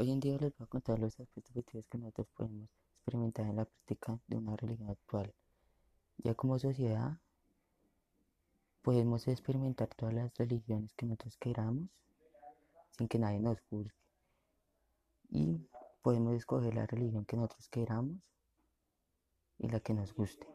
Hoy en día les voy a contar los aspectos positivos que nosotros podemos experimentar en la práctica de una religión actual. Ya como sociedad podemos experimentar todas las religiones que nosotros queramos sin que nadie nos juzgue. Y podemos escoger la religión que nosotros queramos y la que nos guste.